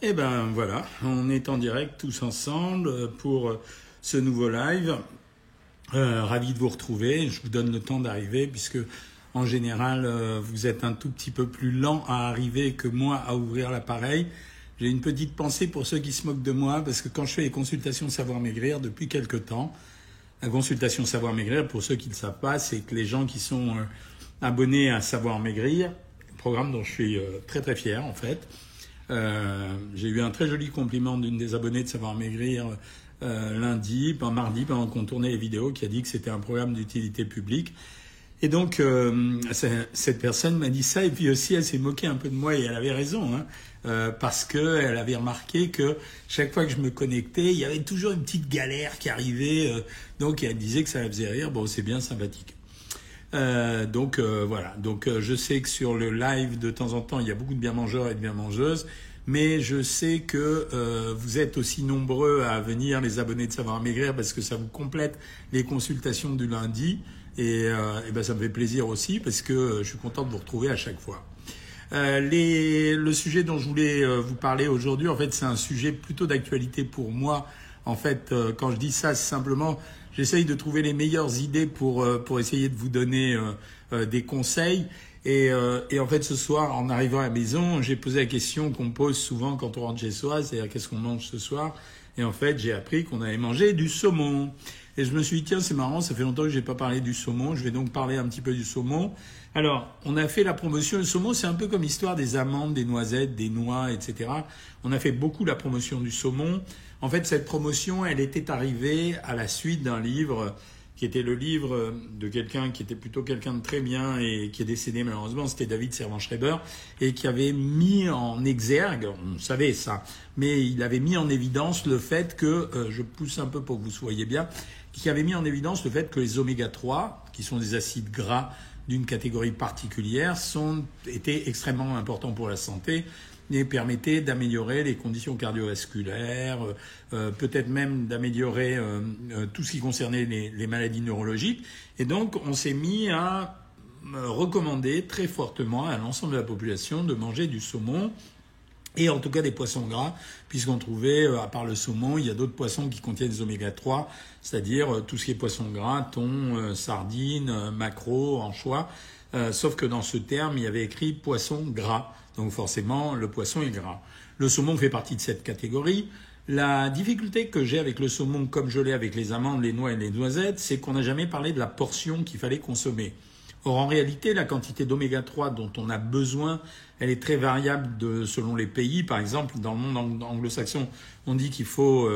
Eh ben voilà, on est en direct tous ensemble pour ce nouveau live. Euh, ravi de vous retrouver. Je vous donne le temps d'arriver puisque en général euh, vous êtes un tout petit peu plus lent à arriver que moi à ouvrir l'appareil. J'ai une petite pensée pour ceux qui se moquent de moi parce que quand je fais les consultations Savoir Maigrir depuis quelque temps, la consultation Savoir Maigrir, pour ceux qui ne savent pas, c'est que les gens qui sont euh, abonnés à Savoir Maigrir, programme dont je suis très très fier en fait, euh, j'ai eu un très joli compliment d'une des abonnées de Savoir Maigrir euh, lundi, pas mardi, pendant qu'on tournait les vidéos, qui a dit que c'était un programme d'utilité publique. Et donc, euh, cette personne m'a dit ça, et puis aussi, elle s'est moquée un peu de moi, et elle avait raison, hein, euh, parce qu'elle avait remarqué que chaque fois que je me connectais, il y avait toujours une petite galère qui arrivait, donc elle disait que ça la faisait rire, bon, c'est bien sympathique. Euh, donc euh, voilà. Donc euh, je sais que sur le live de temps en temps, il y a beaucoup de bien mangeurs et de bien mangeuses, mais je sais que vous êtes aussi nombreux à venir les abonnés de Savoir Maigrir parce que ça vous complète les consultations du lundi et, et ben ça me fait plaisir aussi parce que je suis content de vous retrouver à chaque fois. Les, le sujet dont je voulais vous parler aujourd'hui, en fait, c'est un sujet plutôt d'actualité pour moi. En fait, quand je dis ça, c'est simplement J'essaye de trouver les meilleures idées pour, euh, pour essayer de vous donner euh, euh, des conseils. Et, et, en fait, ce soir, en arrivant à la maison, j'ai posé la question qu'on pose souvent quand on rentre chez soi, c'est-à-dire qu'est-ce qu'on mange ce soir Et en fait, j'ai appris qu'on avait mangé du saumon. Et je me suis dit, tiens, c'est marrant, ça fait longtemps que je n'ai pas parlé du saumon, je vais donc parler un petit peu du saumon. Alors, on a fait la promotion, le saumon, c'est un peu comme l'histoire des amandes, des noisettes, des noix, etc. On a fait beaucoup la promotion du saumon. En fait, cette promotion, elle était arrivée à la suite d'un livre qui était le livre de quelqu'un qui était plutôt quelqu'un de très bien et qui est décédé malheureusement, c'était David Servan-Schreiber, et qui avait mis en exergue, on savait ça, mais il avait mis en évidence le fait que, euh, je pousse un peu pour que vous soyez bien, qui avait mis en évidence le fait que les oméga 3, qui sont des acides gras d'une catégorie particulière, sont, étaient extrêmement importants pour la santé et permettait d'améliorer les conditions cardiovasculaires, euh, euh, peut-être même d'améliorer euh, tout ce qui concernait les, maladies neurologiques. Et donc, on s'est mis à recommander très fortement à l'ensemble de la population de manger du saumon et en tout cas des poissons gras, puisqu'on trouvait, à part le saumon, il y a d'autres poissons qui contiennent des oméga 3, c'est-à-dire tout ce qui est poisson gras, thon, sardines, maquereau, anchois, sauf que dans ce terme, il y avait écrit poisson gras. Donc forcément, le poisson est gras. Le saumon fait partie de cette catégorie. La difficulté que j'ai avec le saumon, comme je l'ai avec les amandes, les noix et les noisettes, c'est qu'on n'a jamais parlé de la portion qu'il fallait consommer. Or, en réalité, la quantité d'oméga 3 dont on a besoin, elle est très variable selon les pays. Par exemple, dans le monde anglo-saxon, on dit qu'il faut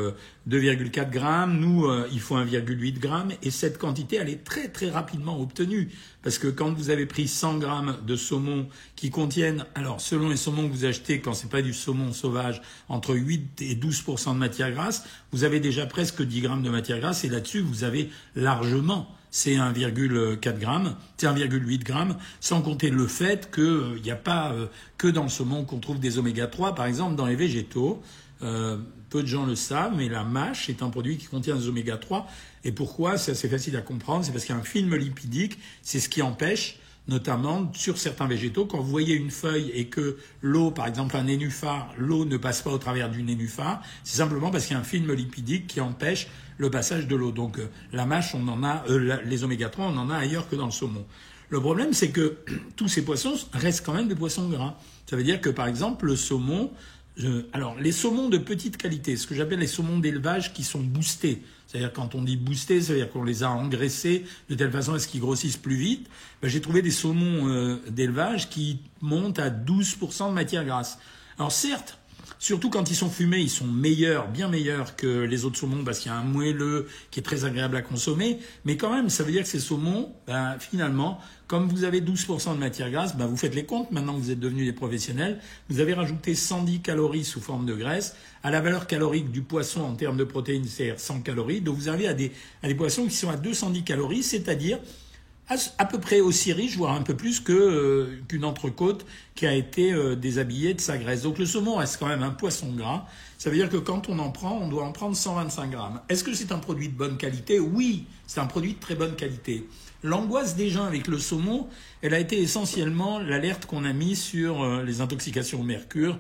2,4 euh, grammes. Nous, euh, il faut 1,8 grammes. Et cette quantité, elle est très, très rapidement obtenue. Parce que quand vous avez pris 100 grammes de saumon qui contiennent, alors, selon les saumons que vous achetez, quand c'est pas du saumon sauvage, entre 8 et 12% de matière grasse, vous avez déjà presque 10 grammes de matière grasse. Et là-dessus, vous avez largement c'est 1,4 grammes, c'est 1,8 grammes, sans compter le fait qu'il n'y a pas euh, que dans le saumon qu'on trouve des oméga 3, par exemple dans les végétaux. Euh, peu de gens le savent, mais la mâche est un produit qui contient des oméga 3. Et pourquoi? C'est assez facile à comprendre, c'est parce qu'il y a un film lipidique, c'est ce qui empêche notamment sur certains végétaux. Quand vous voyez une feuille et que l'eau, par exemple un nénuphar, l'eau ne passe pas au travers du nénuphar, c'est simplement parce qu'il y a un film lipidique qui empêche le passage de l'eau. Donc euh, la mâche, on en a, euh, les oméga 3, on en a ailleurs que dans le saumon. Le problème, c'est que tous ces poissons restent quand même des poissons gras. Ça veut dire que, par exemple, le saumon, alors, les saumons de petite qualité, ce que j'appelle les saumons d'élevage qui sont boostés, c'est-à-dire quand on dit boostés, c'est-à-dire qu'on les a engraissés de telle façon à ce qu'ils grossissent plus vite, ben, j'ai trouvé des saumons euh, d'élevage qui montent à 12% de matière grasse. Alors certes, Surtout quand ils sont fumés, ils sont meilleurs, bien meilleurs que les autres saumons parce qu'il y a un moelleux qui est très agréable à consommer. Mais quand même, ça veut dire que ces saumons, ben, finalement, comme vous avez 12% de matière grasse, ben, vous faites les comptes maintenant que vous êtes devenus des professionnels. Vous avez rajouté 110 calories sous forme de graisse à la valeur calorique du poisson en termes de protéines, c'est 100 calories. Donc vous arrivez à des, à des poissons qui sont à 210 calories, c'est-à-dire à, peu près aussi riche, voire un peu plus euh, qu'une entrecôte qui a été euh, déshabillée de sa graisse. Donc le saumon reste quand même un poisson gras. Ça veut dire que quand on en prend, on doit en prendre 125 grammes. Est-ce que c'est un produit de bonne qualité? Oui, c'est un produit de très bonne qualité. L'angoisse des gens avec le saumon, elle a été essentiellement l'alerte qu'on a mise sur euh, les intoxications au mercure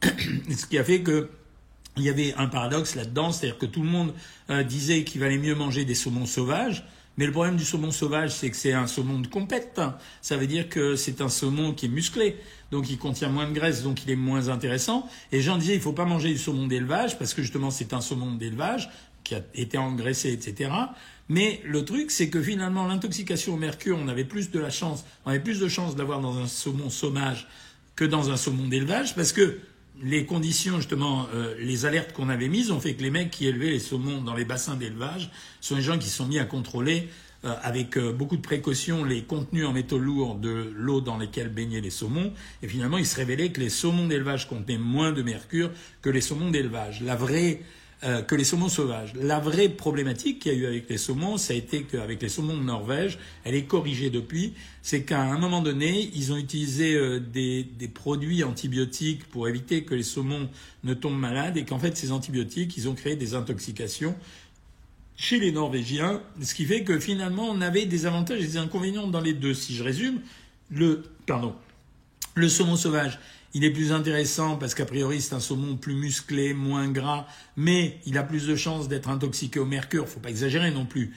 Ce qui a fait que il y avait un paradoxe là-dedans, c'est-à-dire que tout le monde disait qu'il valait mieux manger des saumons sauvages, mais le problème du saumon sauvage, c'est que c'est un saumon de compète. Ça veut dire que c'est un saumon qui est musclé, donc il contient moins de graisse, donc il est moins intéressant. Et gens disaient, il faut pas manger du saumon d'élevage, parce que justement c'est un saumon d'élevage qui a été engraissé, etc. Mais le truc, c'est que finalement, l'intoxication au mercure, on avait plus de la chance, on avait plus de chance d'avoir dans un saumon sauvage que dans un saumon d'élevage, parce que les conditions, justement, euh, les alertes qu'on avait mises ont fait que les mecs qui élevaient les saumons dans les bassins d'élevage sont les gens qui sont mis à contrôler euh, avec euh, beaucoup de précautions les contenus en métaux lourds de l'eau dans laquelle baignaient les saumons. Et finalement, il se révélait que les saumons d'élevage contenaient moins de mercure que les saumons d'élevage. La vraie euh, que les saumons sauvages. La vraie problématique qu'il y a eu avec les saumons, ça a été qu'avec les saumons de Norvège, elle est corrigée depuis, c'est qu'à un moment donné, ils ont utilisé euh, des, produits antibiotiques pour éviter que les saumons ne tombent malades et qu'en fait ces antibiotiques, ils ont créé des intoxications chez les Norvégiens, ce qui fait que finalement on avait des avantages et des inconvénients dans les deux. Si je résume, le, pardon, le saumon sauvage, il est plus intéressant parce qu'a priori c'est un saumon plus musclé, moins gras, mais il a plus de chances d'être intoxiqué au mercure. Faut pas exagérer non plus.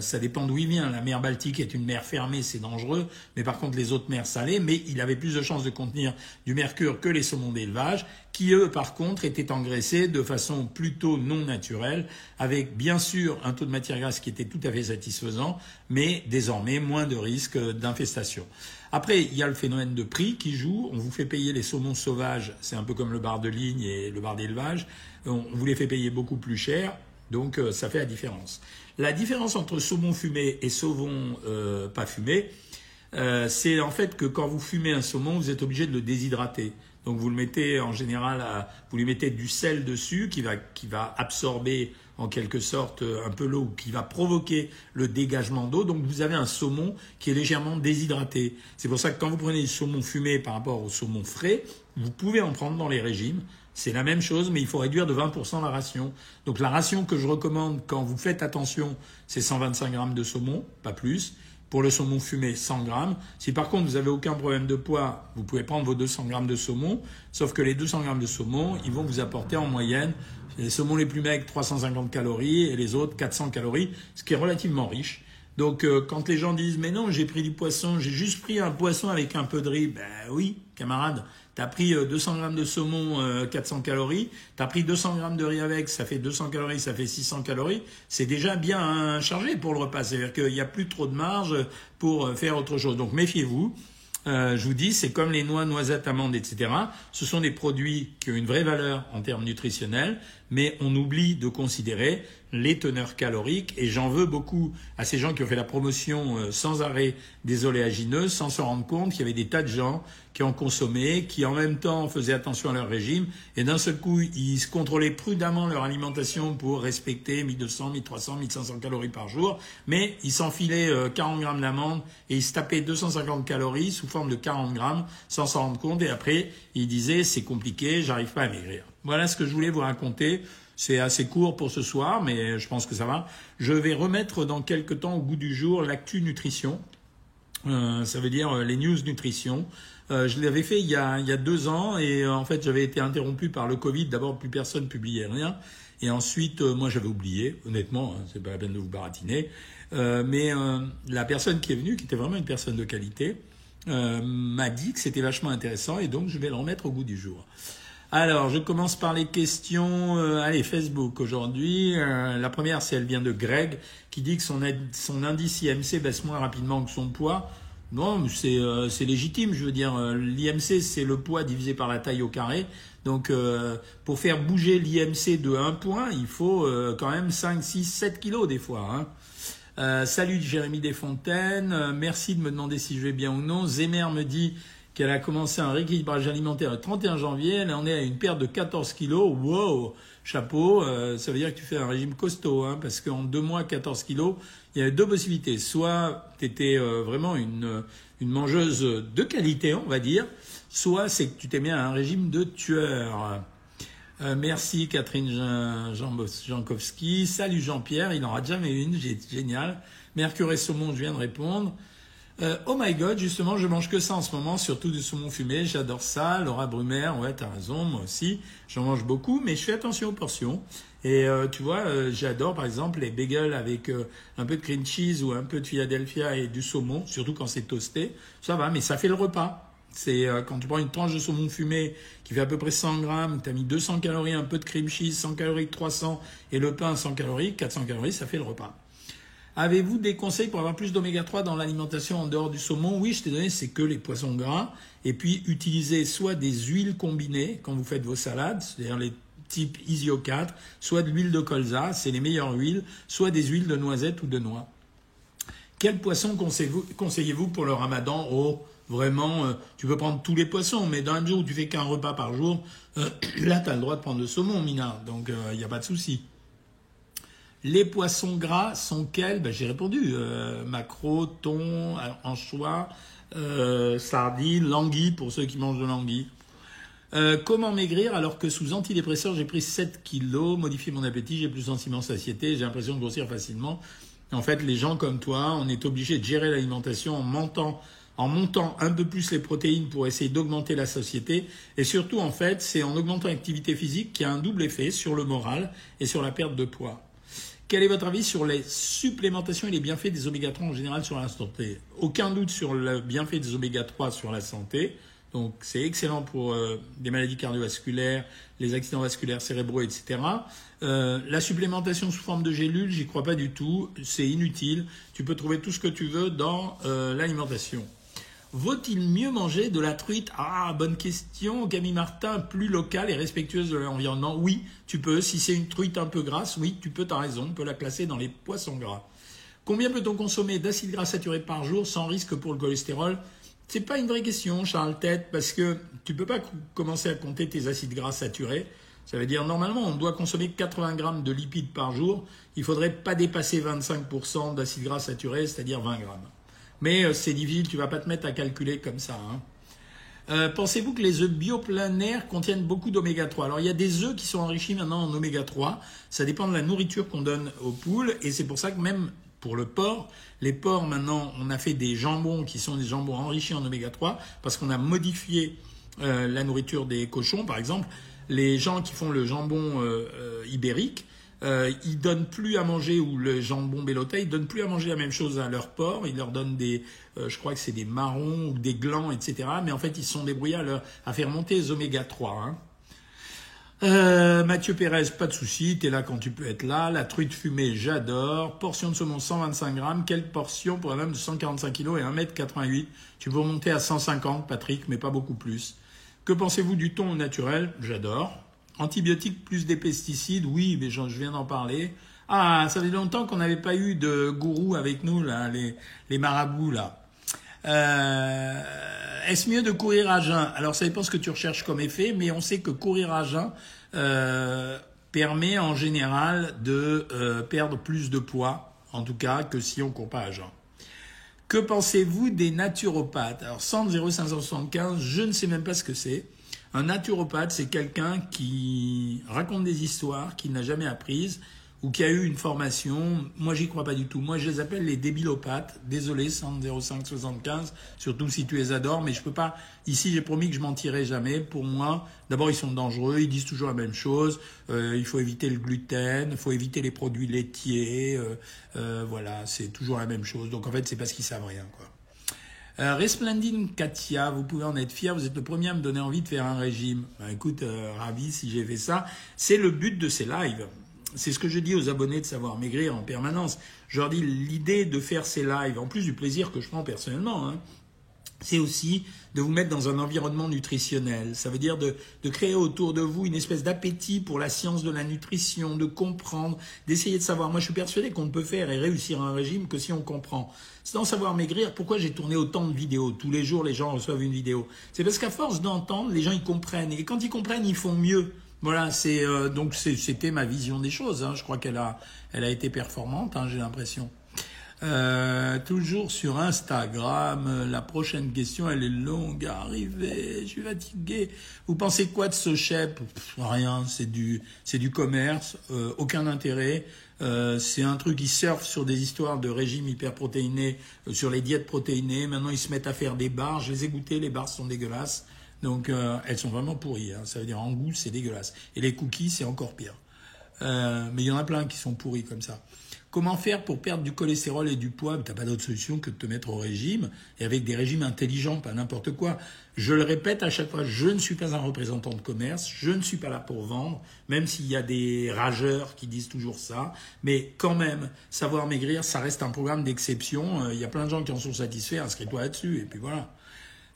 ça dépend d'où il vient. La mer Baltique est une mer fermée, c'est dangereux. Mais par contre les autres mers salées, mais il avait plus de chances de contenir du mercure que les saumons d'élevage, qui eux par contre étaient engraissés de façon plutôt non naturelle, avec bien sûr un taux de matière grasse qui était tout à fait satisfaisant, mais désormais moins de risques d'infestation. Après, il y a le phénomène de prix qui joue. On vous fait payer les saumons sauvages, c'est un peu comme le bar de ligne et le bar d'élevage. On vous les fait payer beaucoup plus cher, donc euh, ça fait la différence. La différence entre saumon fumé et saumon euh, pas fumé, euh, c'est en fait que quand vous fumez un saumon, vous êtes obligé de le déshydrater. Donc vous le mettez en général, vous lui mettez du sel dessus qui va, qui va absorber en quelque sorte un peu l'eau qui va provoquer le dégagement d'eau. Donc vous avez un saumon qui est légèrement déshydraté. C'est pour ça que quand vous prenez du saumon fumé par rapport au saumon frais, vous pouvez en prendre dans les régimes. C'est la même chose, mais il faut réduire de 20% la ration. Donc la ration que je recommande quand vous faites attention, c'est 125 grammes de saumon, pas plus. Pour le saumon fumé, 100 grammes. Si par contre vous n'avez aucun problème de poids, vous pouvez prendre vos 200 grammes de saumon. Sauf que les 200 grammes de saumon, ils vont vous apporter en moyenne les saumons les plus maigres, 350 calories, et les autres, 400 calories, ce qui est relativement riche. Donc euh, quand les gens disent mais non j'ai pris du poisson, j'ai juste pris un poisson avec un peu de riz, ben oui camarade, tu as pris 200 euh, grammes de saumon, 400 euh, calories, tu as pris 200 grammes de riz avec, ça fait 200 calories, ça fait 600 calories, c'est déjà bien chargé pour le repas, c'est-à-dire qu'il n'y a plus trop de marge pour faire autre chose. Donc méfiez-vous. Euh, je vous dis, c'est comme les noix, noisettes, amandes, etc. Ce sont des produits qui ont une vraie valeur en termes nutritionnels, mais on oublie de considérer les teneurs caloriques et j'en veux beaucoup à ces gens qui ont fait la promotion euh, sans arrêt des oléagineux sans se rendre compte qu'il y avait des tas de gens qui ont consommé, qui en même temps faisaient attention à leur régime et d'un seul coup ils se contrôlaient prudemment leur alimentation pour respecter 1200, 1300, 1500 calories par jour, mais ils s'enfilaient 40 euh, grammes d'amandes et ils se tapaient 250 calories sous forme de 40 grammes sans s'en rendre compte et après ils disaient c'est compliqué, j'arrive pas à maigrir. Voilà ce que je voulais vous raconter. C'est assez court pour ce soir, mais je pense que ça va. Je vais remettre dans quelques temps au goût du jour l'actu nutrition. Euh, ça veut dire euh, les news nutrition. Euh, je l'avais fait il y, a, il y a deux ans et en fait j'avais été interrompu par le Covid. D'abord plus personne publiait rien et ensuite moi j'avais oublié. Honnêtement, hein, c'est pas la peine de vous baratiner. mais la personne qui est venue, qui était vraiment une personne de qualité, m'a dit que c'était vachement intéressant et donc je vais le remettre au goût du jour. Alors, je commence par les questions. Euh, allez, Facebook aujourd'hui. Euh, la première, c'est elle vient de Greg, qui dit que son, indice IMC baisse moins rapidement que son poids. Non, c'est euh, légitime. Je veux dire, l'IMC, c'est le poids divisé par la taille au carré. Donc, pour faire bouger l'IMC de 1 point, il faut quand même 5, 6, 7 kilos des fois. Hein. salut Jérémy Desfontaines. merci de me demander si je vais bien ou non. Zemer me dit qu'elle a commencé un rééquilibrage alimentaire le 31 janvier. Elle en est à une perte de 14 kilos. Wow Chapeau, euh, ça veut dire que tu fais un régime costaud, hein, parce qu'en deux mois, 14 kilos, il y avait deux possibilités. Soit tu étais euh, vraiment une, une mangeuse de qualité, on va dire, soit c'est que tu t'es mis à un régime de tueur. Euh, merci Catherine Jankowski. Salut Jean-Pierre, il n'en aura jamais une, génial. Mercure et saumon, je viens de répondre. Euh, oh my god, justement, je mange que ça en ce moment, surtout du saumon fumé. J'adore ça. Laura Brumer, ouais, t'as raison, moi aussi. J'en mange beaucoup, mais je fais attention aux portions. Et euh, tu vois, euh, j'adore par exemple les bagels avec un peu de cream cheese ou un peu de Philadelphia et du saumon, surtout quand c'est toasté. Ça va, mais ça fait le repas. C'est quand tu prends une tranche de saumon fumé qui fait à peu près 100 grammes, tu as mis 200 calories, un peu de cream cheese, 100 calories, 300, et le pain 100 calories, 400 calories, ça fait le repas. Avez-vous des conseils pour avoir plus d'oméga 3 dans l'alimentation en dehors du saumon? Oui, je t'ai donné, c'est que les poissons gras. Et puis, utilisez soit des huiles combinées quand vous faites vos salades, c'est-à-dire les types Isio 4, soit de l'huile de colza, c'est les meilleures huiles, soit des huiles de noisette ou de noix. Quel poisson conseillez-vous pour le ramadan? Oh, vraiment, euh, tu peux prendre tous les poissons, mais dans jour où tu fais qu'un repas par jour, euh, là, tu as le droit de prendre le saumon, Mina, donc il euh, n'y a pas de souci. Les poissons gras sont quels? Ben, J'ai répondu. Euh, macro, thon, anchois, euh, sardines, languilles pour ceux qui mangent de l'anguille. Euh, comment maigrir alors que sous antidépresseur j'ai pris 7 kilos, modifié mon appétit, j'ai plus sentiment satiété, j'ai l'impression de grossir facilement. En fait, les gens comme toi, on est obligé de gérer l'alimentation en montant, en montant un peu plus les protéines pour essayer d'augmenter la satiété. Et surtout, en fait, c'est en augmentant l'activité physique qui a un double effet sur le moral et sur la perte de poids. Quel est votre avis sur les supplémentations et les bienfaits des oméga 3 en général sur la santé? Aucun doute sur le bienfait des oméga 3 sur la santé. Donc c'est excellent pour euh, les maladies cardiovasculaires, les accidents vasculaires cérébraux, etc. Euh, la supplémentation sous forme de gélules, j'y crois pas du tout. C'est inutile. Tu peux trouver tout ce que tu veux dans euh, l'alimentation. Vaut-il mieux manger de la truite? Ah, bonne question, Camille Martin, plus locale et respectueuse de l'environnement Oui, tu peux. Si c'est une truite un peu grasse, oui, tu peux, t'as raison, on peut la classer dans les poissons gras. Combien peut-on consommer d'acides gras saturés par jour sans risque pour le cholestérol? C'est pas une vraie question, Charles Tête, parce que tu peux pas commencer à compter tes acides gras saturés. Ça veut dire normalement on doit consommer 80 grammes de lipides par jour. Il faudrait pas dépasser 25% d'acides gras saturés, c'est-à-dire 20 grammes. Mais euh, c'est difficile, tu vas pas te mettre à calculer comme ça. Hein. Euh, pensez-vous que les œufs bioplanaires contiennent beaucoup d'oméga 3 Alors il y a des œufs qui sont enrichis maintenant en oméga 3. Ça dépend de la nourriture qu'on donne aux poules et c'est pour ça que même pour le porc, les porcs maintenant on a fait des jambons qui sont des jambons enrichis en oméga 3 parce qu'on a modifié euh, la nourriture des cochons. Par exemple, les gens qui font le jambon ibérique, euh, ils donnent plus à manger, ou le jambon belloté, ils donnent plus à manger la même chose à leur porc, ils leur donnent des, euh, je crois que c'est des marrons ou des glands, etc. Mais en fait, ils sont débrouillés à, à faire monter les oméga 3. Hein. Euh, Mathieu Pérez, pas de souci, t'es là quand tu peux être là. La truite fumée, j'adore. Portion de saumon 125 grammes. Quelle portion pour un homme de 145 kg et 1m88 Tu veux remonter à 150, Patrick, mais pas beaucoup plus. Que pensez-vous du thon naturel? J'adore. Antibiotiques plus des pesticides, oui, mais je viens d'en parler. Ah, ça fait longtemps qu'on n'avait pas eu de gourou avec nous, là, les, marabouts, là. Euh, Est-ce mieux de courir à jeun? Alors, ça dépend ce que tu recherches comme effet, mais on sait que courir à jeun euh, permet en général de euh, perdre plus de poids, en tout cas, que si on court pas à jeun. Que pensez-vous des naturopathes? Alors, 100 0575, je ne sais même pas ce que c'est. Un naturopathe, c'est quelqu'un qui raconte des histoires qu'il n'a jamais apprises ou qui a eu une formation. Moi, j'y crois pas du tout. Moi, je les appelle les débilopathes. Désolé, 10575, surtout si tu les adores, mais je peux pas. Ici, j'ai promis que je mentirais jamais. Pour moi, d'abord, ils sont dangereux. Ils disent toujours la même chose. Euh, il faut éviter le gluten, il faut éviter les produits laitiers. Euh, euh, voilà, c'est toujours la même chose. Donc, en fait, c'est parce qu'ils savent rien, quoi. Euh, Resplendine Katia, vous pouvez en être fier, vous êtes le premier à me donner envie de faire un régime. Ben, écoute, euh, ravi si j'ai fait ça. C'est le but de ces lives. C'est ce que je dis aux abonnés de Savoir Maigrir en permanence. Je leur dis l'idée de faire ces lives, en plus du plaisir que je prends personnellement, hein, c'est aussi de vous mettre dans un environnement nutritionnel. Ça veut dire de, créer autour de vous une espèce d'appétit pour la science de la nutrition, de comprendre, d'essayer de savoir. Moi, je suis persuadé qu'on ne peut faire et réussir un régime que si on comprend. C'est dans Savoir Maigrir pourquoi j'ai tourné autant de vidéos? Tous les jours, les gens reçoivent une vidéo. C'est parce qu'à force d'entendre, les gens, ils comprennent. Et quand ils comprennent, ils font mieux. Voilà, c'est euh, donc c'était ma vision des choses. Hein. Je crois qu'elle a, elle a été performante, hein, j'ai l'impression. Euh, toujours sur Instagram, la prochaine question, elle est longue à arriver, je suis fatigué. Vous pensez quoi de ce chèque Rien, c'est du, c'est du commerce, euh, aucun intérêt. Euh, c'est un truc qui surfe sur des histoires de régime hyperprotéiné, euh, sur les diètes protéinées. Maintenant, ils se mettent à faire des bars. Je les ai goûtées, les bars sont dégueulasses. Donc, euh, elles sont vraiment pourries. Hein. Ça veut dire en goût, c'est dégueulasse. Et les cookies, c'est encore pire. mais il y en a plein qui sont pourris comme ça. Comment faire pour perdre du cholestérol et du poids? Tu n'as pas d'autre solution que de te mettre au régime, et avec des régimes intelligents, pas n'importe quoi. Je le répète à chaque fois, je ne suis pas un représentant de commerce, je ne suis pas là pour vendre, même s'il y a des rageurs qui disent toujours ça, mais quand même, savoir maigrir, ça reste un programme d'exception. Euh, il y a plein de gens qui en sont satisfaits, inscris-toi là-dessus, et puis voilà.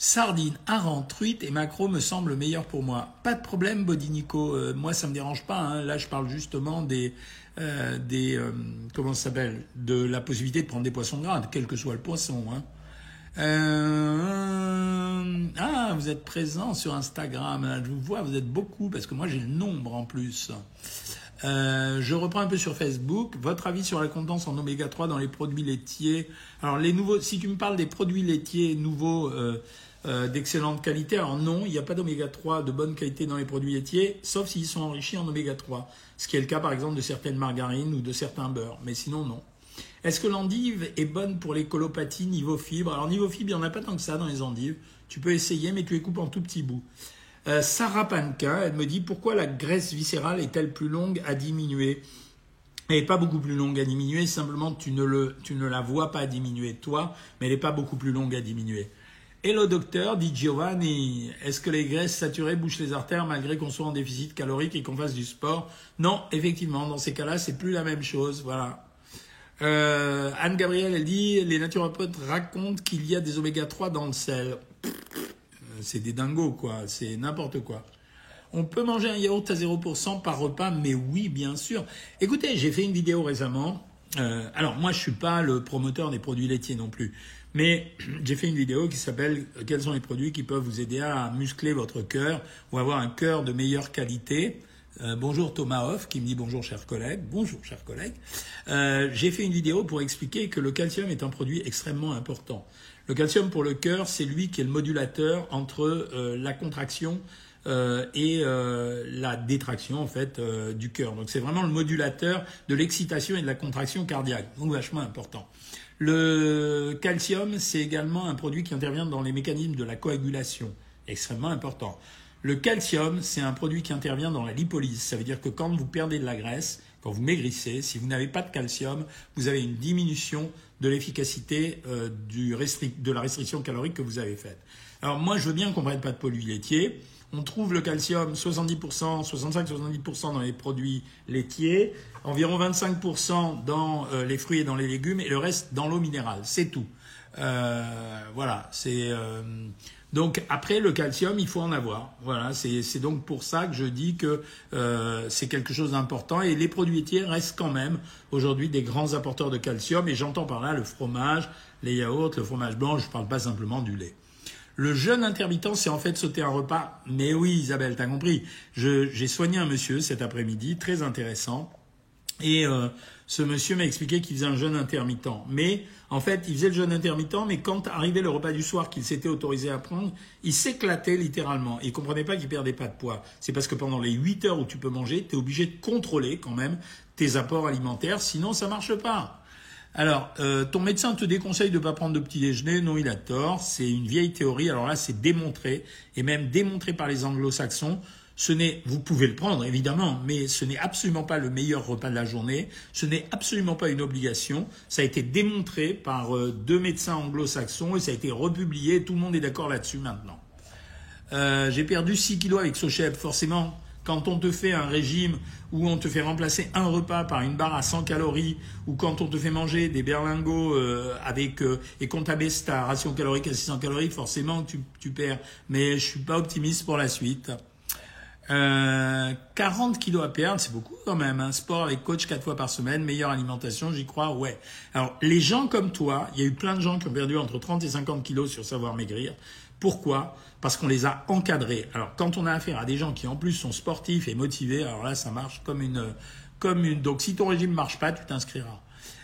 Sardine, hareng, truite et macro me semblent meilleurs pour moi. Pas de problème, Bodinico. Euh, moi, ça me dérange pas. Hein. Là, je parle justement des, euh, euh, comment s'appelle, de la possibilité de prendre des poissons gras, quel que soit le poisson. Hein. ah, vous êtes présent sur Instagram. Je vous vois, vous êtes beaucoup parce que moi j'ai le nombre en plus. je reprends un peu sur Facebook. Votre avis sur la contenance en oméga 3 dans les produits laitiers? Alors les nouveaux, si tu me parles des produits laitiers nouveaux d'excellente qualité. Alors non, il n'y a pas d'oméga 3 de bonne qualité dans les produits laitiers, sauf s'ils sont enrichis en oméga 3, ce qui est le cas par exemple de certaines margarines ou de certains beurres, mais sinon non. Est-ce que l'endive est bonne pour les colopathies niveau fibre? Alors niveau fibre, il n'y en a pas tant que ça dans les endives. Tu peux essayer, mais tu les coupes en tout petits bouts. Euh, Sarah Panka, elle me dit pourquoi la graisse viscérale est-elle plus longue à diminuer? Elle n'est pas beaucoup plus longue à diminuer, simplement tu ne, le, tu ne la vois pas diminuer toi, mais elle n'est pas beaucoup plus longue à diminuer. Hello docteur, dit Giovanni, est-ce que les graisses saturées bouchent les artères malgré qu'on soit en déficit calorique et qu'on fasse du sport? Non, effectivement, dans ces cas-là, c'est plus la même chose. Voilà. Euh, Anne-Gabrielle, elle dit, les naturopathes racontent qu'il y a des oméga 3 dans le sel. Euh, c'est des dingos, quoi. C'est n'importe quoi. On peut manger un yaourt à 0% par repas, mais oui, bien sûr. Écoutez, j'ai fait une vidéo récemment. Euh, alors, moi, je suis pas le promoteur des produits laitiers non plus. Mais j'ai fait une vidéo qui s'appelle Quels sont les produits qui peuvent vous aider à muscler votre cœur ou avoir un cœur de meilleure qualité? Euh, bonjour Thomas Hoff qui me dit bonjour chers collègues. Bonjour chers collègues. Euh, j'ai fait une vidéo pour expliquer que le calcium est un produit extrêmement important. Le calcium pour le cœur, c'est lui qui est le modulateur entre euh, la contraction et la détraction en fait du cœur. Donc c'est vraiment le modulateur de l'excitation et de la contraction cardiaque. Donc vachement important. Le calcium, c'est également un produit qui intervient dans les mécanismes de la coagulation, extrêmement important. Le calcium, c'est un produit qui intervient dans la lipolyse. Ça veut dire que quand vous perdez de la graisse, quand vous maigrissez, si vous n'avez pas de calcium, vous avez une diminution de l'efficacité euh, de la restriction calorique que vous avez faite. Alors moi, je veux bien qu'on ne prenne pas de produits laitiers. On trouve le calcium 70%, 65-70% dans les produits laitiers, environ 25% dans euh, les fruits et dans les légumes, et le reste dans l'eau minérale. C'est tout. Euh, voilà, c'est euh, donc après le calcium, il faut en avoir. Voilà, c'est donc pour ça que je dis que c'est quelque chose d'important et les produits laitiers restent quand même aujourd'hui des grands apporteurs de calcium et j'entends par là le fromage, les yaourts, le fromage blanc. Je ne parle pas simplement du lait. Le jeûne intermittent, c'est en fait sauter un repas. Mais oui, Isabelle, t'as compris. J'ai soigné un monsieur cet après-midi, très intéressant. Et euh, ce monsieur m'a expliqué qu'il faisait un jeûne intermittent. Mais en fait, il faisait le jeûne intermittent, mais quand arrivait le repas du soir qu'il s'était autorisé à prendre, il s'éclatait littéralement. Il comprenait pas qu'il perdait pas de poids. C'est parce que pendant les 8 heures où tu peux manger, tu es obligé de contrôler quand même tes apports alimentaires, sinon ça marche pas. Alors, euh, ton médecin te déconseille de ne pas prendre de petit déjeuner. Non, il a tort. C'est une vieille théorie. Alors là, c'est démontré, et même démontré par les anglo-saxons. Ce n'est, vous pouvez le prendre évidemment, mais ce n'est absolument pas le meilleur repas de la journée. Ce n'est absolument pas une obligation. Ça a été démontré par euh, deux médecins anglo-saxons et ça a été republié. Tout le monde est d'accord là-dessus maintenant. Euh, j'ai perdu 6 kilos avec Socheb. Forcément, quand on te fait un régime où on te fait remplacer un repas par une barre à 100 calories, ou quand on te fait manger des berlingots euh, avec euh, et qu'on t'abaisse ta ration calorique à 600 calories, forcément tu, perds. Mais je suis pas optimiste pour la suite. Euh, 40 kilos à perdre, c'est beaucoup quand même. Un hein. sport avec coach quatre fois par semaine, meilleure alimentation, j'y crois, ouais. Alors les gens comme toi, il y a eu plein de gens qui ont perdu entre 30 et 50 kilos sur savoir maigrir. Pourquoi? Parce qu'on les a encadrés. Alors quand on a affaire à des gens qui en plus sont sportifs et motivés, alors là ça marche comme une, comme une. Donc si ton régime marche pas, tu t'inscriras.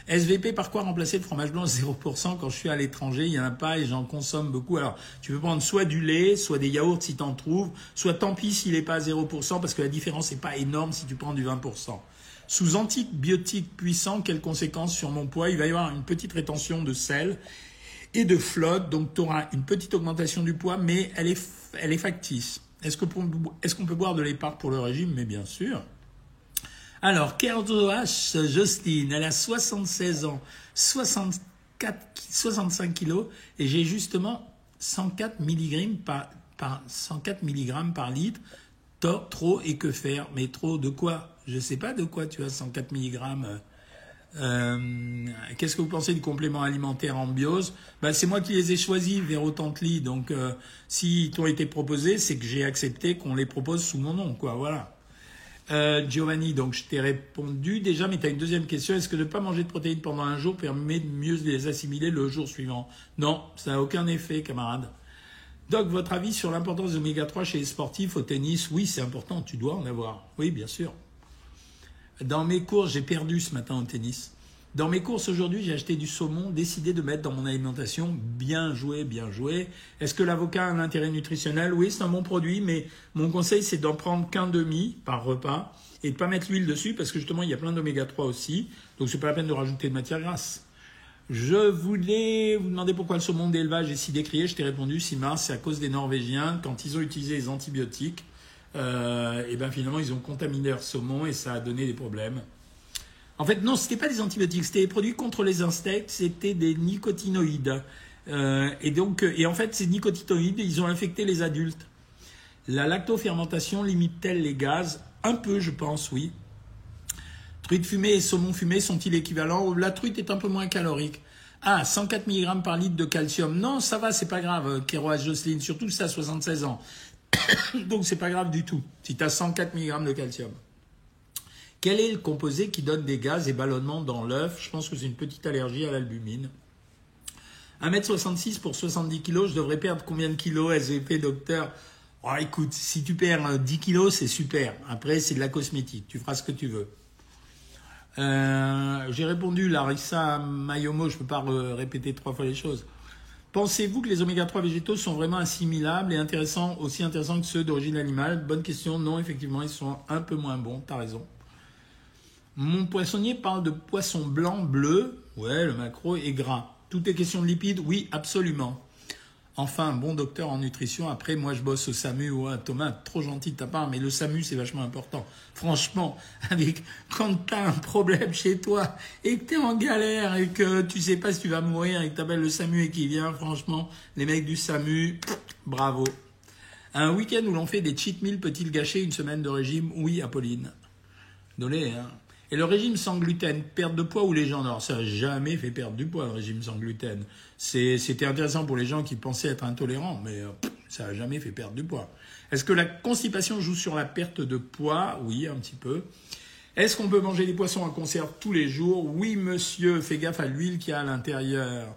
SVP, par quoi remplacer le fromage blanc 0% quand je suis à l'étranger? Il n'y en a pas et j'en consomme beaucoup. Alors, tu peux prendre soit du lait, soit des yaourts si tu en trouves, soit tant pis s'il n'est pas à 0% parce que la différence n'est pas énorme si tu prends du 20%. Sous antibiotiques puissants, quelles conséquences sur mon poids? Il va y avoir une petite rétention de sel et de flotte, donc tu auras une petite augmentation du poids, mais elle est, elle est factice. Est-ce qu'on peut boire de l'épargne pour le régime? Mais bien sûr. Alors, Kerdoas Justine, elle a 76 ans, 64, 65 kilos, et j'ai justement 104 mg par, par, 104 mg par litre. Trop, et que faire? Mais trop de quoi? Je ne sais pas de quoi tu as 104 mg. Euh, Qu'est-ce que vous pensez du complément alimentaire en biose? Ben, C'est moi qui les ai choisis, Véro Tantli. Donc, euh, s'ils t'ont été proposés, c'est que j'ai accepté qu'on les propose sous mon nom. quoi. Voilà. Euh, Giovanni, donc je t'ai répondu déjà, mais tu as une deuxième question. Est-ce que ne pas manger de protéines pendant un jour permet de mieux les assimiler le jour suivant? Non, ça n'a aucun effet, camarade. Doc, votre avis sur l'importance de l'oméga 3 chez les sportifs au tennis? Oui, c'est important, tu dois en avoir. Oui, bien sûr. Dans mes cours, j'ai perdu ce matin au tennis. Dans mes courses aujourd'hui, j'ai acheté du saumon, décidé de mettre dans mon alimentation. Bien joué, bien joué. Est-ce que l'avocat a un intérêt nutritionnel? Oui, c'est un bon produit, mais mon conseil, c'est d'en prendre qu'un demi par repas et de pas mettre l'huile dessus parce que justement, il y a plein d'oméga 3 aussi. Donc, c'est pas la peine de rajouter de matière grasse. Je voulais vous demander pourquoi le saumon d'élevage est si décrié. Je t'ai répondu, Simar, c'est à cause des Norvégiens. Quand ils ont utilisé les antibiotiques, euh, et ben finalement, ils ont contaminé leur saumon et ça a donné des problèmes. En fait, non, ce n'était pas des antibiotiques, c'était des produits contre les insectes, c'était des nicotinoïdes. Euh, et donc, euh, et en fait, ces nicotinoïdes, ils ont infecté les adultes. La lactofermentation limite-t-elle les gaz? Un peu, je pense, oui. Truite fumée et saumon fumé sont-ils équivalents La truite est un peu moins calorique? Ah, 104 mg par litre de calcium. Non, ça va, c'est pas grave, Kéroas Jocelyne, surtout as 76 ans. donc, c'est pas grave du tout, si tu as 104 mg de calcium. Quel est le composé qui donne des gaz et ballonnements dans l'œuf? Je pense que c'est une petite allergie à l'albumine. 1m66 pour 70 kg, je devrais perdre combien de kilos? SVP, docteur oh, Écoute, si tu perds 10 kg, c'est super. Après, c'est de la cosmétique. Tu feras ce que tu veux. Euh, j'ai répondu, Larissa Mayomo, je ne peux pas répéter trois fois les choses. Pensez-vous que les oméga 3 végétaux sont vraiment assimilables et intéressants, aussi intéressants que ceux d'origine animale? Bonne question. Non, effectivement, ils sont un peu moins bons. Tu as raison. Mon poissonnier parle de poisson blanc, bleu. Ouais, le macro est gras. Tout est question de lipides? Oui, absolument. Enfin, bon docteur en nutrition. Après, moi, je bosse au SAMU. Thomas, trop gentil de ta part, mais le SAMU, c'est vachement important. Franchement, avec, quand tu as un problème chez toi et que tu es en galère et que tu sais pas si tu vas mourir et que tu appelles le SAMU et qu'il vient, franchement, les mecs du SAMU, bravo. Un week-end où l'on fait des cheat meals peut-il gâcher une semaine de régime? Oui, Apolline. Désolé, hein. Et le régime sans gluten, perte de poids ou les gens Alors ça n'a jamais fait perdre du poids, le régime sans gluten. C'était intéressant pour les gens qui pensaient être intolérants, mais euh, ça n'a jamais fait perdre du poids. Est-ce que la constipation joue sur la perte de poids? Oui, un petit peu. Est-ce qu'on peut manger des poissons en conserve tous les jours? Oui, monsieur, fais gaffe à l'huile qu'il y a à l'intérieur.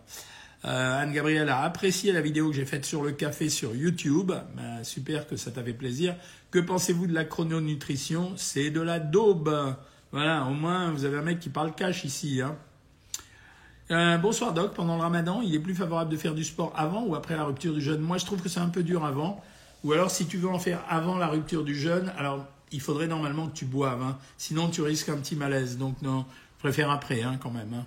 Euh, Anne-Gabrielle a apprécié la vidéo que j'ai faite sur le café sur YouTube. Ben, super que ça t'a fait plaisir. Que pensez-vous de la chrononutrition? C'est de la daube. Voilà, au moins vous avez un mec qui parle cash ici. Hein. Euh, bonsoir Doc, pendant le ramadan, il est plus favorable de faire du sport avant ou après la rupture du jeûne? Moi je trouve que c'est un peu dur avant. Ou alors si tu veux en faire avant la rupture du jeûne, alors il faudrait normalement que tu boives. Hein. Sinon tu risques un petit malaise. Donc non, je préfère après hein, quand même. Hein.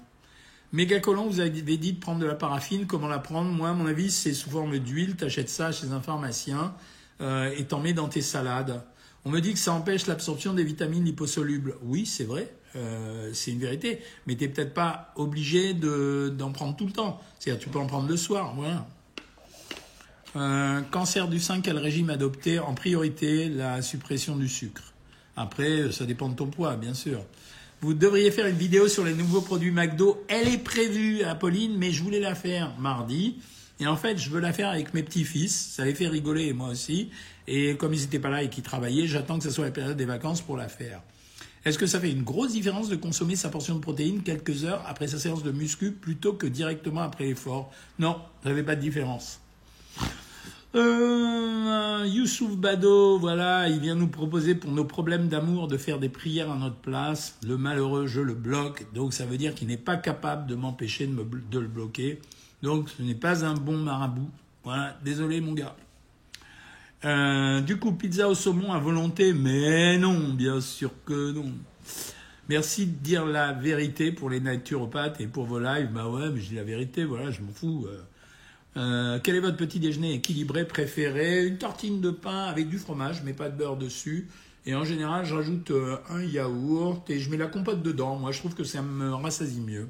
Mégacolon, vous avez dit de prendre de la paraffine. Comment la prendre? Moi, à mon avis, c'est sous forme d'huile. Tu achètes ça chez un pharmacien euh, et t'en mets dans tes salades. On me dit que ça empêche l'absorption des vitamines liposolubles. Oui, c'est vrai, euh, c'est une vérité. Mais tu n'es peut-être pas obligé d'en prendre tout le temps. C'est-à-dire tu peux en prendre le soir. Voilà. Euh, cancer du sein, quel régime adopter En priorité, la suppression du sucre? Après, ça dépend de ton poids, bien sûr. Vous devriez faire une vidéo sur les nouveaux produits McDo. Elle est prévue, Apolline, mais je voulais la faire mardi. Et en fait, je veux la faire avec mes petits-fils. Ça les fait rigoler, et moi aussi. Et comme ils n'étaient pas là et qu'ils travaillaient, j'attends que ce soit la période des vacances pour la faire. Est-ce que ça fait une grosse différence de consommer sa portion de protéines quelques heures après sa séance de muscu plutôt que directement après l'effort? Non, ça n'avait pas de différence. Euh, Youssouf Bado, voilà, il vient nous proposer pour nos problèmes d'amour de faire des prières à notre place. Le malheureux, je le bloque. Donc ça veut dire qu'il n'est pas capable de m'empêcher de, me, de le bloquer. Donc ce n'est pas un bon marabout. Voilà, désolé mon gars. Euh, du coup, pizza au saumon à volonté, mais non, bien sûr que non. Merci de dire la vérité pour les naturopathes et pour vos lives. Bah ouais, mais je dis la vérité, voilà, je m'en fous. Euh. Euh, quel est votre petit déjeuner équilibré préféré? Une tartine de pain avec du fromage, mais pas de beurre dessus. Et en général, je rajoute un yaourt et je mets la compote dedans. Moi, je trouve que ça me rassasie mieux.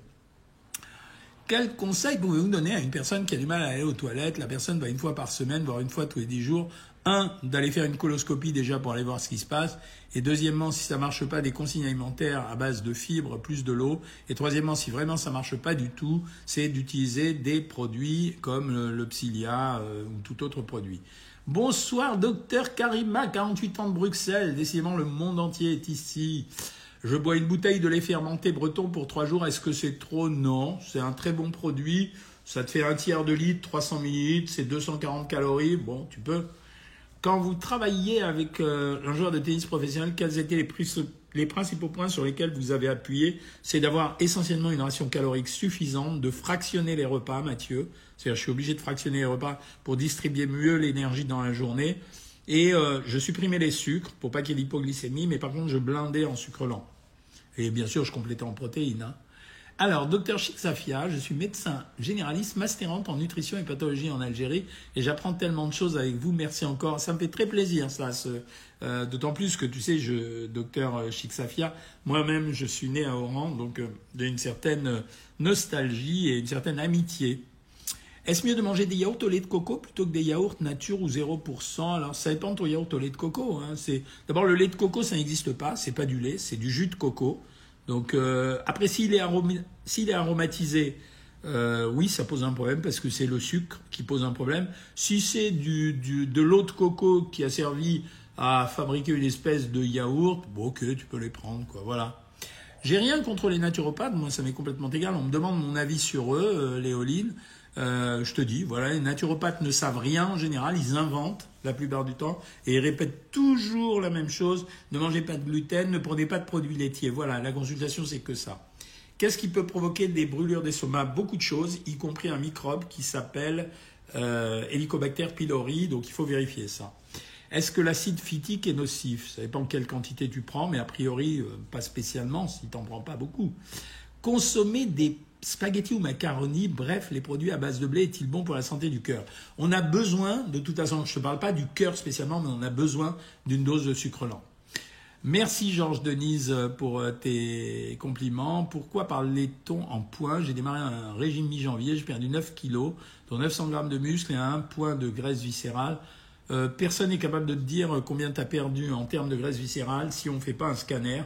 Quel conseil pouvez-vous donner à une personne qui a du mal à aller aux toilettes? La personne va une fois par semaine, voire une fois tous les dix jours. Un, d'aller faire une coloscopie déjà pour aller voir ce qui se passe. Et deuxièmement, si ça marche pas, des consignes alimentaires à base de fibres plus de l'eau. Et troisièmement, si vraiment ça marche pas du tout, c'est d'utiliser des produits comme le, Psyllia euh, ou tout autre produit. Bonsoir, docteur Karima, 48 ans de Bruxelles. Décidément, le monde entier est ici. Je bois une bouteille de lait fermenté breton pour trois jours. Est-ce que c'est trop? Non, c'est un très bon produit. Ça te fait un tiers de litre, 300 millilitres, c'est 240 calories. Bon, tu peux. Quand vous travailliez avec euh, un joueur de tennis professionnel, quels étaient les, les principaux points sur lesquels vous avez appuyé? C'est d'avoir essentiellement une ration calorique suffisante, de fractionner les repas, Mathieu. C'est-à-dire, je suis obligé de fractionner les repas pour distribuer mieux l'énergie dans la journée. Et euh, je supprimais les sucres pour pas qu'il y ait d'hypoglycémie, mais par contre, je blindais en sucre lent. Et bien sûr, je complétais en protéines. Hein. Alors, docteur Chik Safia, je suis médecin généraliste, masterante en nutrition et pathologie en Algérie, et j'apprends tellement de choses avec vous. Merci encore. Ça me fait très plaisir, ça. Euh, d'autant plus que, tu sais, je, docteur Chik Safia, moi-même, je suis né à Oran, donc euh, d'une certaine nostalgie et une certaine amitié est-ce mieux de manger des yaourts au lait de coco plutôt que des yaourts nature ou 0% Alors ça dépend de ton yaourt au lait de coco. Hein. D'abord le lait de coco ça n'existe pas, c'est pas du lait, c'est du jus de coco. Donc euh, après s'il est, est, aromatisé, euh, oui ça pose un problème parce que c'est le sucre qui pose un problème. Si c'est de l'eau de coco qui a servi à fabriquer une espèce de yaourt, bon ok tu peux les prendre quoi, voilà. J'ai rien contre les naturopathes, moi ça m'est complètement égal. On me demande mon avis sur eux, euh, Léoline. Euh, je te dis, voilà, les naturopathes ne savent rien en général, ils inventent la plupart du temps et ils répètent toujours la même chose. Ne mangez pas de gluten, ne prenez pas de produits laitiers. Voilà, la consultation c'est que ça. Qu'est-ce qui peut provoquer des brûlures d'estomac Beaucoup de choses, y compris un microbe qui s'appelle euh, Helicobacter pylori, donc il faut vérifier ça. Est-ce que l'acide phytique est nocif? Ça dépend quelle quantité tu prends, mais a priori, euh, pas spécialement si tu n'en prends pas beaucoup. Consommer des spaghetti ou macaroni, bref, les produits à base de blé, est-il bon pour la santé du cœur? On a besoin, de toute façon, je ne parle pas du cœur spécialement, mais on a besoin d'une dose de sucre lent. Merci Georges Denise pour euh, tes compliments. Pourquoi parlez-on en points? J'ai démarré un régime mi-janvier, j'ai perdu 9 kilos, dont 900 grammes de muscles et un point de graisse viscérale. Euh, personne n'est capable de te dire combien tu as perdu en termes de graisse viscérale si on ne fait pas un scanner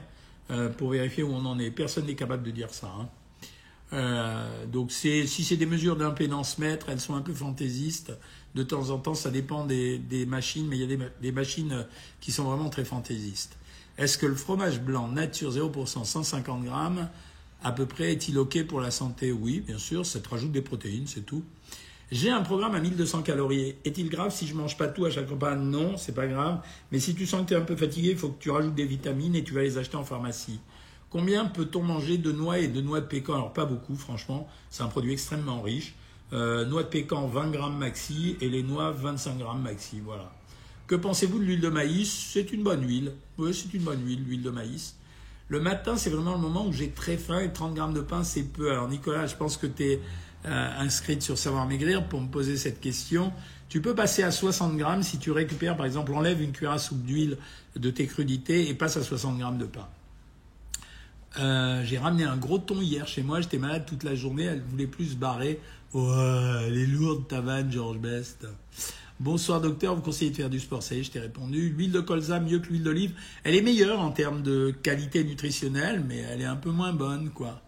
euh, pour vérifier où on en est. Personne n'est capable de dire ça. Hein. Euh, donc si c'est des mesures d'impédance mètre, elles sont un peu fantaisistes. De temps en temps, ça dépend des, machines, mais il y a des, machines qui sont vraiment très fantaisistes. Est-ce que le fromage blanc nature 0%, 150 grammes, à peu près, est-il OK pour la santé? Oui, bien sûr, ça te rajoute des protéines, c'est tout. J'ai un programme à 1200 calories. Est-il grave si je mange pas tout à chaque repas? Non, c'est pas grave. Mais si tu sens que tu es un peu fatigué, il faut que tu rajoutes des vitamines et tu vas les acheter en pharmacie. Combien peut-on manger de noix et de noix de pécan? Alors pas beaucoup, franchement. C'est un produit extrêmement riche. Euh, noix de pécan 20 grammes maxi et les noix 25 grammes maxi. Voilà. Que pensez-vous de l'huile de maïs? C'est une bonne huile. Oui, c'est une bonne huile, l'huile de maïs. Le matin, c'est vraiment le moment où j'ai très faim et 30 grammes de pain, c'est peu. Alors Nicolas, je pense que tu es euh, sur Savoir Maigrir pour me poser cette question. Tu peux passer à 60 grammes si tu récupères, par exemple, enlève une cuillère à soupe d'huile de tes crudités et passe à 60 grammes de pain. Euh, j'ai ramené un gros thon hier chez moi, j'étais malade toute la journée, elle voulait plus se barrer. Ouais, elle est lourde ta George Best. Bonsoir docteur, vous conseillez de faire du sport, ça y est, je t'ai répondu. L'huile de colza mieux que l'huile d'olive. Elle est meilleure en termes de qualité nutritionnelle, mais elle est un peu moins bonne, quoi.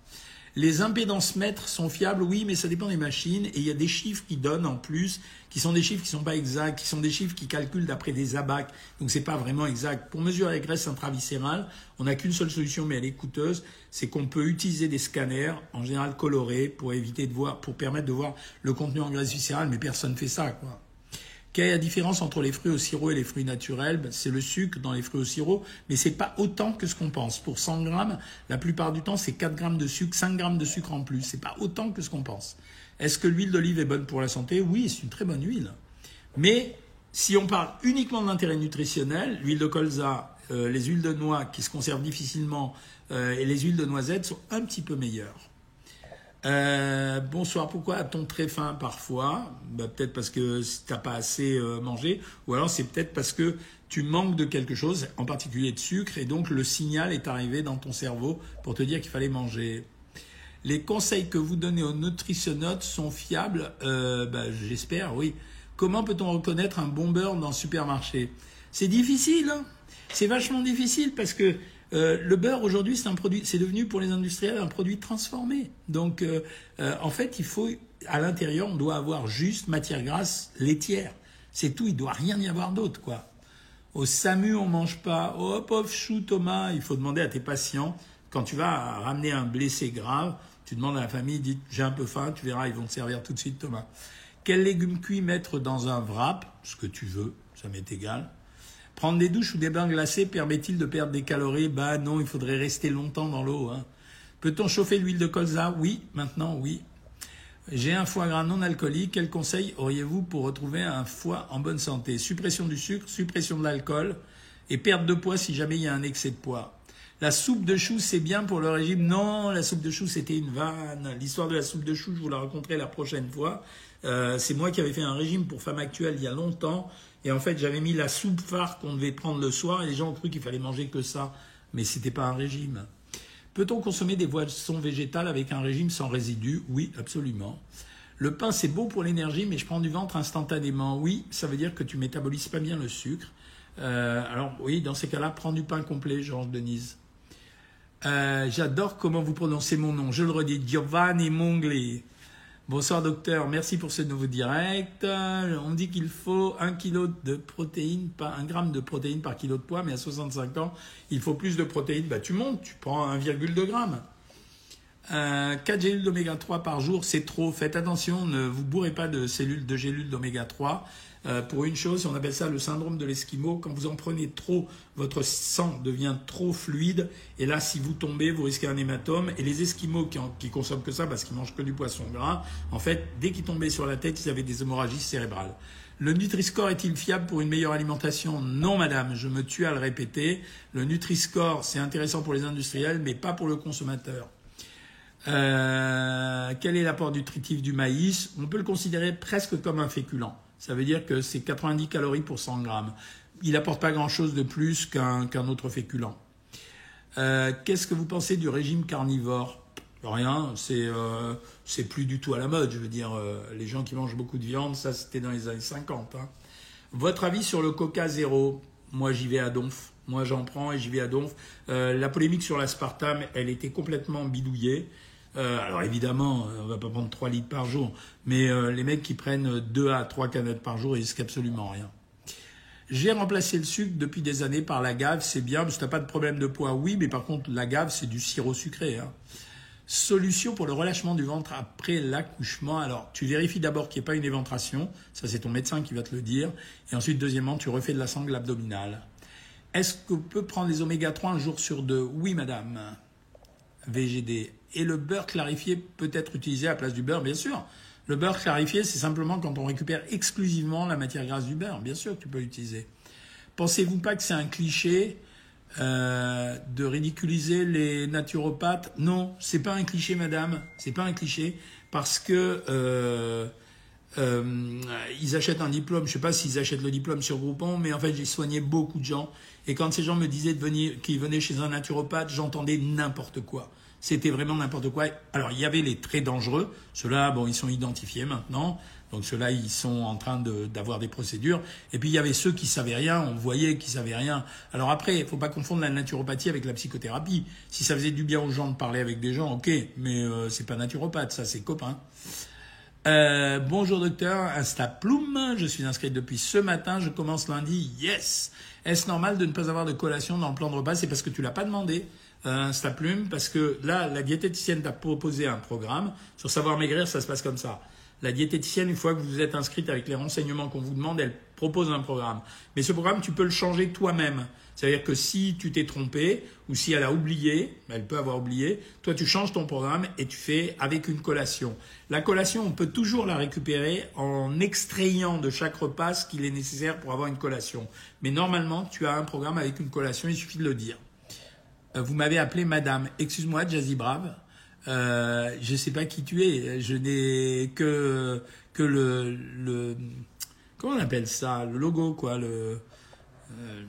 Les impédances mètres sont fiables, oui, mais ça dépend des machines. Et il y a des chiffres qui donnent en plus, qui sont des chiffres qui ne sont pas exacts, qui sont des chiffres qui calculent d'après des abacs. Donc c'est pas vraiment exact. Pour mesurer la graisse intraviscérale, on n'a qu'une seule solution, mais elle est coûteuse. C'est qu'on peut utiliser des scanners, en général colorés, pour éviter de voir, pour permettre de voir le contenu en graisse viscérale, mais personne ne fait ça, quoi. Quelle est la différence entre les fruits au sirop et les fruits naturels ben, C'est le sucre dans les fruits au sirop, mais c'est pas autant que ce qu'on pense. Pour 100 grammes, la plupart du temps, c'est 4 grammes de sucre, 5 grammes de sucre en plus. C'est pas autant que ce qu'on pense. Est-ce que l'huile d'olive est bonne pour la santé? Oui, c'est une très bonne huile. Mais si on parle uniquement de l'intérêt nutritionnel, l'huile de colza, euh, les huiles de noix qui se conservent difficilement euh, et les huiles de noisette sont un petit peu meilleures. Euh, bonsoir, pourquoi a-t-on très faim parfois? Bah, Peut-être parce que tu n'as pas assez mangé, ou alors c'est peut-être parce que tu manques de quelque chose, en particulier de sucre, et donc le signal est arrivé dans ton cerveau pour te dire qu'il fallait manger. Les conseils que vous donnez aux nutritionnautes sont fiables bah, J'espère, oui. Comment peut-on reconnaître un bon beurre dans le supermarché? C'est difficile, hein? C'est vachement difficile parce que euh, le beurre aujourd'hui c'est un produit, c'est devenu pour les industriels un produit transformé. Donc euh, euh, en fait il faut à l'intérieur on doit avoir juste matière grasse laitière. C'est tout, il doit rien y avoir d'autre quoi. Au SAMU on mange pas. Oh pauvre chou Thomas, il faut demander à tes patients quand tu vas ramener un blessé grave, tu demandes à la famille, dis j'ai un peu faim, tu verras ils vont te servir tout de suite Thomas. Quels légumes cuits mettre dans un wrap Ce que tu veux, ça m'est égal. Prendre des douches ou des bains glacés permet-il de perdre des calories? Bah non, il faudrait rester longtemps dans l'eau. Hein. Peut-on chauffer l'huile de colza? Oui, maintenant oui. J'ai un foie gras non alcoolique. Quel conseil auriez-vous pour retrouver un foie en bonne santé? Suppression du sucre, suppression de l'alcool et perte de poids si jamais il y a un excès de poids. La soupe de choux, c'est bien pour le régime? Non, la soupe de choux, c'était une vanne. L'histoire de la soupe de choux, je vous la raconterai la prochaine fois. Euh, c'est moi qui avais fait un régime pour femmes actuelles il y a longtemps. Et en fait, j'avais mis la soupe phare qu'on devait prendre le soir et les gens ont cru qu'il fallait manger que ça. Mais ce n'était pas un régime. Peut-on consommer des boissons végétales avec un régime sans résidus? Oui, absolument. Le pain, c'est beau pour l'énergie, mais je prends du ventre instantanément. Oui, ça veut dire que tu métabolises pas bien le sucre. Euh, alors oui, dans ces cas-là, prends du pain complet, Georges Denise. Euh, j'adore comment vous prononcez mon nom. Je le redis, Giovanni Mongli. Bonsoir docteur, merci pour ce nouveau direct. On dit qu'il faut un kilo de protéines, pas un gramme de protéines par kilo de poids, mais à 65 ans, il faut plus de protéines. Bah, tu montes, tu prends 1,2 gramme. 4 gélules d'oméga 3 par jour, c'est trop. Faites attention, ne vous bourrez pas de cellules de gélules d'oméga 3. Euh, pour une chose, on appelle ça le syndrome de l'esquimau. Quand vous en prenez trop, votre sang devient trop fluide. Et là, si vous tombez, vous risquez un hématome. Et les esquimaux qui, qui consomment que ça parce qu'ils mangent que du poisson gras, en fait, dès qu'ils tombaient sur la tête, ils avaient des hémorragies cérébrales. Le Nutri-Score est-il fiable pour une meilleure alimentation? Non, madame, je me tue à le répéter. Le Nutri-Score, c'est intéressant pour les industriels, mais pas pour le consommateur. Euh, quel est l'apport nutritif du maïs? On peut le considérer presque comme un féculent. Ça veut dire que c'est 90 calories pour 100 grammes. Il n'apporte pas grand-chose de plus qu'un autre féculent. Euh, qu'est-ce que vous pensez du régime carnivore? Rien, euh, c'est plus du tout à la mode. Je veux dire, euh, les gens qui mangent beaucoup de viande, ça c'était dans les années 50. Hein. Votre avis sur le Coca zéro? Moi j'y vais à donf. Moi j'en prends et j'y vais à donf. la polémique sur l'aspartame, elle était complètement bidouillée. Euh, alors évidemment, euh, on va pas prendre 3 litres par jour, mais euh, les mecs qui prennent 2 à 3 canettes par jour, ils risquent absolument rien. J'ai remplacé le sucre depuis des années par l'agave, c'est bien, parce que tu pas de problème de poids, oui, mais par contre, l'agave, c'est du sirop sucré. Hein. Solution pour le relâchement du ventre après l'accouchement. Alors, tu vérifies d'abord qu'il n'y ait pas une éventration, ça c'est ton médecin qui va te le dire, et ensuite, deuxièmement, tu refais de la sangle abdominale. Est-ce qu'on peut prendre les oméga 3 un jour sur deux? Oui, madame. VGD. Et le beurre clarifié peut être utilisé à la place du beurre, bien sûr. Le beurre clarifié, c'est simplement quand on récupère exclusivement la matière grasse du beurre. Bien sûr que tu peux l'utiliser. Pensez-vous pas que c'est un cliché euh, de ridiculiser les naturopathes? Non, c'est pas un cliché, madame. C'est pas un cliché parce que euh, euh, ils achètent un diplôme. Je sais pas s'ils achètent le diplôme sur Groupon, mais en fait, j'ai soigné beaucoup de gens. Et quand ces gens me disaient qu'ils venaient chez un naturopathe, j'entendais n'importe quoi. C'était vraiment n'importe quoi. Alors, il y avait les très dangereux. Ceux-là, bon, ils sont identifiés maintenant. Donc, ceux-là, ils sont en train d'avoir des procédures. Et puis, il y avait ceux qui savaient rien. On voyait qu'ils savaient rien. Alors après, il faut pas confondre la naturopathie avec la psychothérapie. Si ça faisait du bien aux gens de parler avec des gens, ok. Mais euh, c'est pas naturopathe, ça, c'est copain. Euh, bonjour docteur, Instaploum, je suis inscrite depuis ce matin, je commence lundi, yes Est-ce normal de ne pas avoir de collation dans le plan de repas? C'est parce que tu l'as pas demandé, euh, Instaplume, parce que là, la diététicienne t'a proposé un programme. Sur Savoir Maigrir, ça se passe comme ça. La diététicienne, une fois que vous êtes inscrite avec les renseignements qu'on vous demande, elle propose un programme. Mais ce programme, tu peux le changer toi-même. C'est-à-dire que si tu t'es trompé ou si elle a oublié, elle peut avoir oublié, toi tu changes ton programme et tu fais avec une collation. La collation, on peut toujours la récupérer en extrayant de chaque repas ce qu'il est nécessaire pour avoir une collation. Mais normalement, tu as un programme avec une collation, il suffit de le dire. Euh, vous m'avez appelé Madame. Excuse-moi, Jazzy Brave. Euh, je ne sais pas qui tu es. Je n'ai que que le, le comment on appelle ça, le logo quoi, le euh,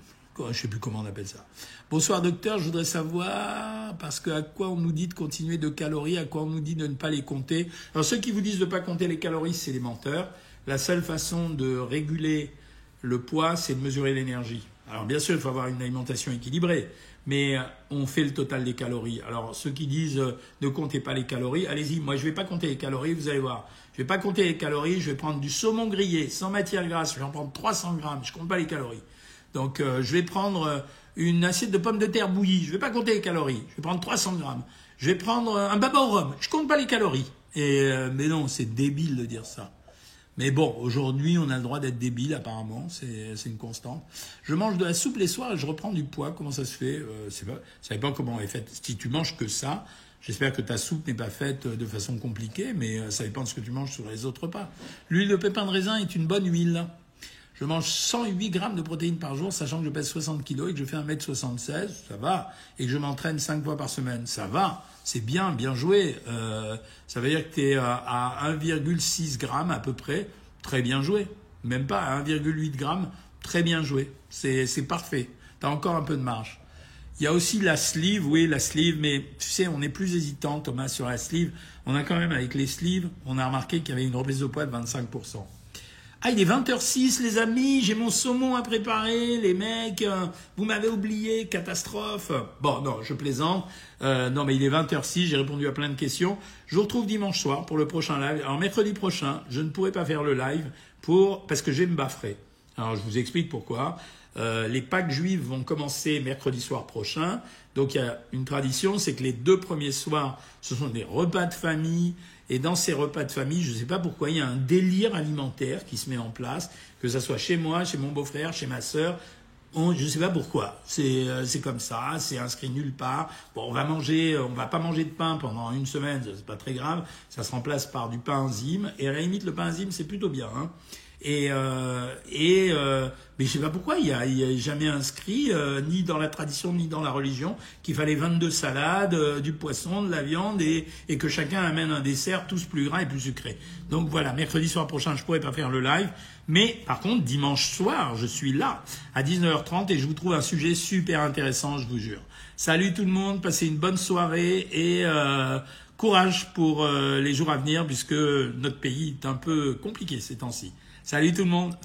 je ne sais plus comment on appelle ça. Bonsoir docteur, je voudrais savoir, parce que à quoi on nous dit de continuer de calories, à quoi on nous dit de ne pas les compter? Alors ceux qui vous disent de ne pas compter les calories, c'est les menteurs. La seule façon de réguler le poids, c'est de mesurer l'énergie. Alors bien sûr, il faut avoir une alimentation équilibrée, mais euh, on fait le total des calories. Alors ceux qui disent euh, ne comptez pas les calories, allez-y, moi je ne vais pas compter les calories, vous allez voir. Je ne vais pas compter les calories, je vais prendre du saumon grillé sans matière grasse, je vais en prendre 300 grammes, je ne compte pas les calories. Donc euh, je vais prendre euh, une assiette de pommes de terre bouillie, je ne vais pas compter les calories, je vais prendre 300 grammes. Je vais prendre euh, un baba au rhum, je compte pas les calories. Et, mais non, c'est débile de dire ça. Mais bon, aujourd'hui, on a le droit d'être débile, apparemment, c'est une constante. Je mange de la soupe les soirs et je reprends du poids. Comment ça se fait euh, pas, Ça dépend comment elle est faite. Si tu manges que ça, j'espère que ta soupe n'est pas faite de façon compliquée, mais ça dépend de ce que tu manges sur les autres repas. L'huile de pépin de raisin est une bonne huile. Je mange 108 grammes de protéines par jour, sachant que je pèse 60 kilos et que je fais 1m76, ça va. Et que je m'entraîne 5 fois par semaine, ça va. C'est bien, bien joué. Euh, ça veut dire que tu es à 1,6 grammes à peu près, très bien joué. Même pas à 1,8 grammes, très bien joué. C'est parfait. Tu as encore un peu de marge. Il y a aussi la sleeve, oui, la sleeve, mais tu sais, on est plus hésitant, Thomas, sur la sleeve. On a quand même, avec les sleeves, on a remarqué qu'il y avait une reprise de poids de 25%. Ah, il est 20h06, les amis, j'ai mon saumon à préparer, les mecs, euh, vous m'avez oublié, catastrophe. Bon, non, je plaisante. Euh, non, mais il est 20h06, j'ai répondu à plein de questions. Je vous retrouve dimanche soir pour le prochain live. Alors, mercredi prochain, je ne pourrai pas faire le live pour parce que je vais me baffrer. Alors, je vous explique pourquoi. Euh, les Pâques juives vont commencer mercredi soir prochain. Donc, il y a une tradition, c'est que les deux premiers soirs, ce sont des repas de famille et dans ces repas de famille, je ne sais pas pourquoi, il y a un délire alimentaire qui se met en place, que ce soit chez moi, chez mon beau-frère, chez ma sœur. je ne sais pas pourquoi. Euh, c'est comme ça, c'est inscrit nulle part. Bon, on va manger, on va pas manger de pain pendant une semaine, c'est pas très grave. Ça se remplace par du pain enzyme. Et à la limite, le pain enzyme, c'est plutôt bien. Hein. Et, euh, euh, mais je sais pas pourquoi, il n'y a, a, jamais inscrit, euh, ni dans la tradition, ni dans la religion, qu'il fallait 22 salades, euh, du poisson, de la viande, et, et, que chacun amène un dessert, tous plus gras et plus sucré. Donc voilà, mercredi soir prochain, je pourrais pas faire le live, mais par contre, dimanche soir, je suis là, à 19h30, et je vous trouve un sujet super intéressant, je vous jure. Salut tout le monde, passez une bonne soirée, et euh, courage pour les jours à venir, puisque notre pays est un peu compliqué ces temps-ci. Salut tout le monde